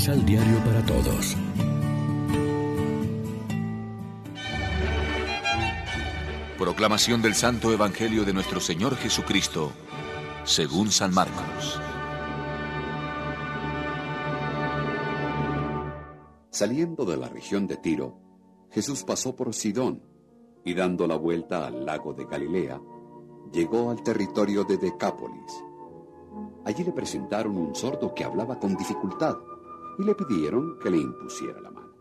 Misal Diario para Todos. Proclamación del Santo Evangelio de nuestro Señor Jesucristo, según San Marcos. Saliendo de la región de Tiro, Jesús pasó por Sidón y dando la vuelta al lago de Galilea, llegó al territorio de Decápolis. Allí le presentaron un sordo que hablaba con dificultad y le pidieron que le impusiera la mano.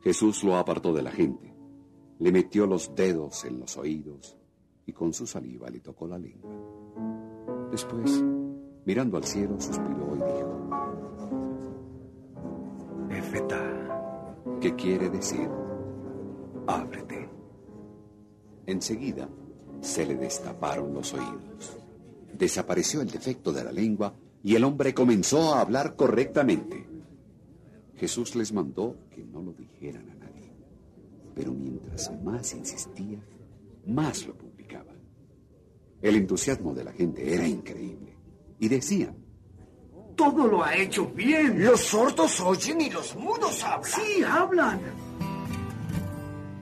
Jesús lo apartó de la gente, le metió los dedos en los oídos y con su saliva le tocó la lengua. Después, mirando al cielo, suspiró y dijo, Efeta, ¿qué quiere decir? Ábrete. Enseguida se le destaparon los oídos. Desapareció el defecto de la lengua y el hombre comenzó a hablar correctamente. Jesús les mandó que no lo dijeran a nadie, pero mientras más insistía, más lo publicaban. El entusiasmo de la gente era increíble y decían, todo lo ha hecho bien. Los sordos oyen y los mudos hablan. Sí, hablan.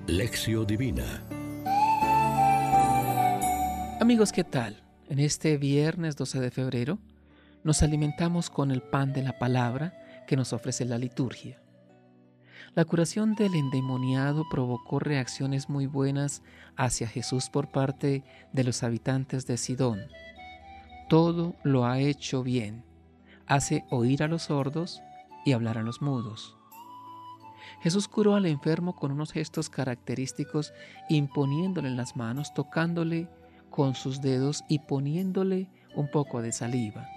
Lección Divina Amigos, ¿qué tal? En este viernes 12 de febrero nos alimentamos con el pan de la palabra que nos ofrece la liturgia. La curación del endemoniado provocó reacciones muy buenas hacia Jesús por parte de los habitantes de Sidón. Todo lo ha hecho bien. Hace oír a los sordos y hablar a los mudos. Jesús curó al enfermo con unos gestos característicos, imponiéndole las manos, tocándole con sus dedos y poniéndole un poco de saliva.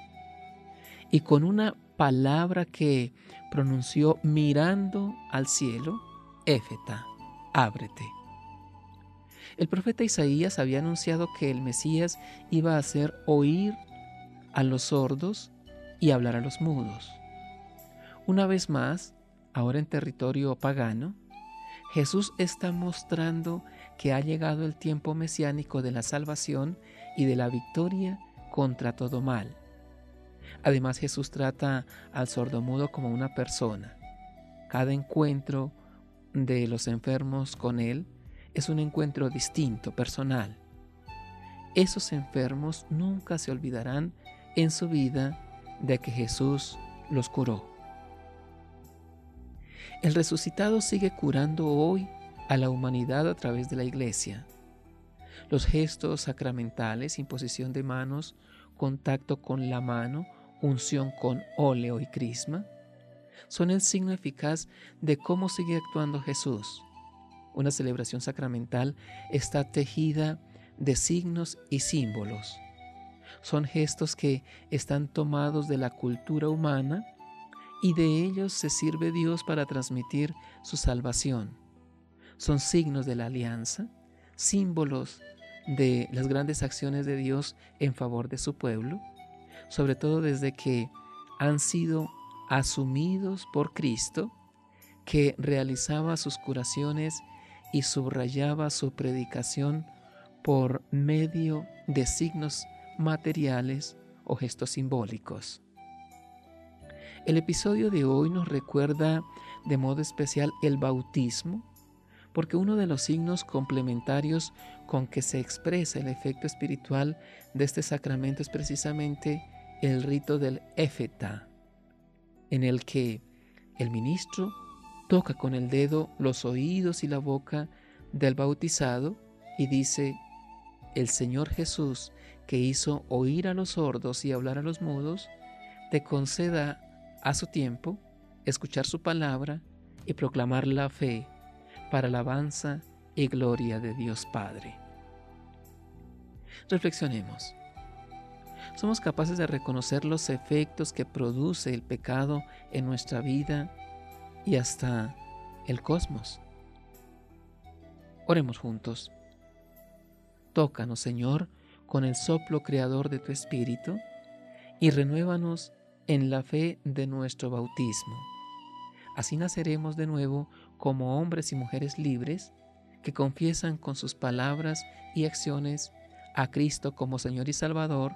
Y con una palabra que pronunció mirando al cielo, Éfeta, ábrete. El profeta Isaías había anunciado que el Mesías iba a hacer oír a los sordos y hablar a los mudos. Una vez más, ahora en territorio pagano, Jesús está mostrando que ha llegado el tiempo mesiánico de la salvación y de la victoria contra todo mal. Además Jesús trata al sordomudo como una persona. Cada encuentro de los enfermos con Él es un encuentro distinto, personal. Esos enfermos nunca se olvidarán en su vida de que Jesús los curó. El resucitado sigue curando hoy a la humanidad a través de la iglesia. Los gestos sacramentales, imposición de manos, contacto con la mano, unción con óleo y crisma, son el signo eficaz de cómo sigue actuando Jesús. Una celebración sacramental está tejida de signos y símbolos. Son gestos que están tomados de la cultura humana y de ellos se sirve Dios para transmitir su salvación. Son signos de la alianza, símbolos de las grandes acciones de Dios en favor de su pueblo, sobre todo desde que han sido asumidos por Cristo, que realizaba sus curaciones y subrayaba su predicación por medio de signos materiales o gestos simbólicos. El episodio de hoy nos recuerda de modo especial el bautismo, porque uno de los signos complementarios con que se expresa el efecto espiritual de este sacramento es precisamente el rito del éfeta, en el que el ministro toca con el dedo los oídos y la boca del bautizado y dice, el Señor Jesús, que hizo oír a los sordos y hablar a los mudos, te conceda a su tiempo, escuchar su palabra y proclamar la fe para alabanza y gloria de Dios Padre. Reflexionemos. ¿Somos capaces de reconocer los efectos que produce el pecado en nuestra vida y hasta el cosmos? Oremos juntos. Tócanos, Señor, con el soplo creador de tu Espíritu y renuévanos en la fe de nuestro bautismo. Así naceremos de nuevo como hombres y mujeres libres que confiesan con sus palabras y acciones a Cristo como Señor y Salvador.